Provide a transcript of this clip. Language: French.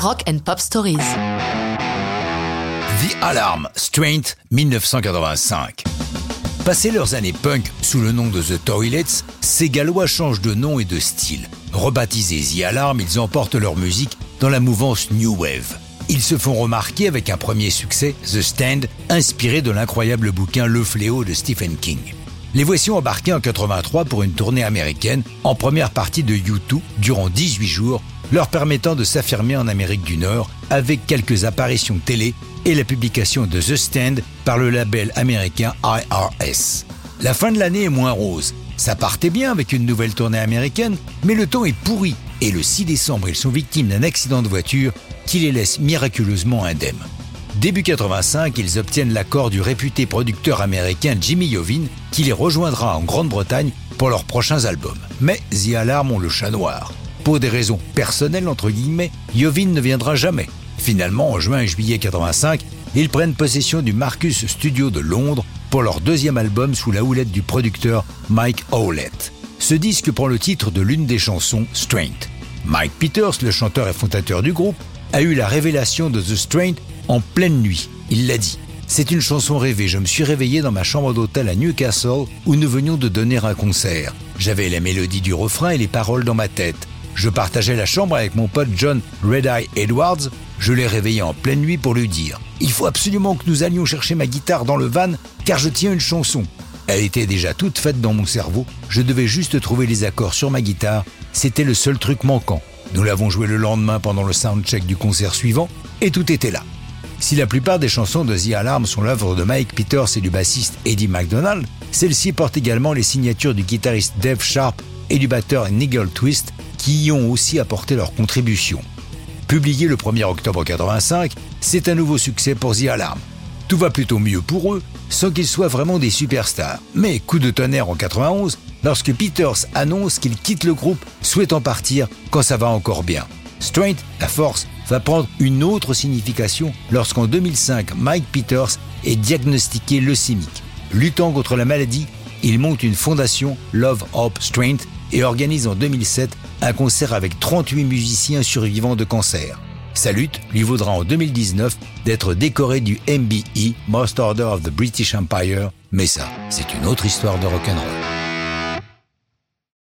Rock and Pop Stories. The Alarm, Strength, 1985. Passé leurs années punk sous le nom de The Toilets, ces Gallois changent de nom et de style. Rebaptisés The Alarm, ils emportent leur musique dans la mouvance New Wave. Ils se font remarquer avec un premier succès, The Stand, inspiré de l'incroyable bouquin Le Fléau de Stephen King. Les voici embarqués en 83 pour une tournée américaine en première partie de U2 durant 18 jours, leur permettant de s'affirmer en Amérique du Nord avec quelques apparitions télé et la publication de The Stand par le label américain IRS. La fin de l'année est moins rose. Ça partait bien avec une nouvelle tournée américaine, mais le temps est pourri et le 6 décembre, ils sont victimes d'un accident de voiture qui les laisse miraculeusement indemnes. Début 85, ils obtiennent l'accord du réputé producteur américain Jimmy Iovine qui les rejoindra en Grande-Bretagne pour leurs prochains albums. Mais The Alarm ont le chat noir. Pour des raisons personnelles, entre guillemets, Iovine ne viendra jamais. Finalement, en juin et juillet 85, ils prennent possession du Marcus Studio de Londres pour leur deuxième album sous la houlette du producteur Mike Howlett. Ce disque prend le titre de l'une des chansons, Strength. Mike Peters, le chanteur et fondateur du groupe, a eu la révélation de The Strength en pleine nuit. Il l'a dit. C'est une chanson rêvée. Je me suis réveillé dans ma chambre d'hôtel à Newcastle où nous venions de donner un concert. J'avais la mélodie du refrain et les paroles dans ma tête. Je partageais la chambre avec mon pote John Red Eye Edwards. Je l'ai réveillé en pleine nuit pour lui dire Il faut absolument que nous allions chercher ma guitare dans le van car je tiens une chanson. Elle était déjà toute faite dans mon cerveau. Je devais juste trouver les accords sur ma guitare. C'était le seul truc manquant. Nous l'avons joué le lendemain pendant le soundcheck du concert suivant et tout était là. Si la plupart des chansons de The Alarm sont l'œuvre de Mike Peters et du bassiste Eddie McDonald, celle-ci porte également les signatures du guitariste Dave Sharp et du batteur Nigel Twist qui y ont aussi apporté leur contribution. Publié le 1er octobre 85, c'est un nouveau succès pour The Alarm. Tout va plutôt mieux pour eux, sans qu'ils soient vraiment des superstars. Mais coup de tonnerre en 91, lorsque Peters annonce qu'il quitte le groupe, souhaitant partir quand ça va encore bien. Strength, la force, va prendre une autre signification lorsqu'en 2005, Mike Peters est diagnostiqué leucémique. Luttant contre la maladie, il monte une fondation Love Hope Strength et organise en 2007 un concert avec 38 musiciens survivants de cancer. Sa lutte lui vaudra en 2019 d'être décoré du MBE, Most Order of the British Empire, mais ça, c'est une autre histoire de rock'n'roll.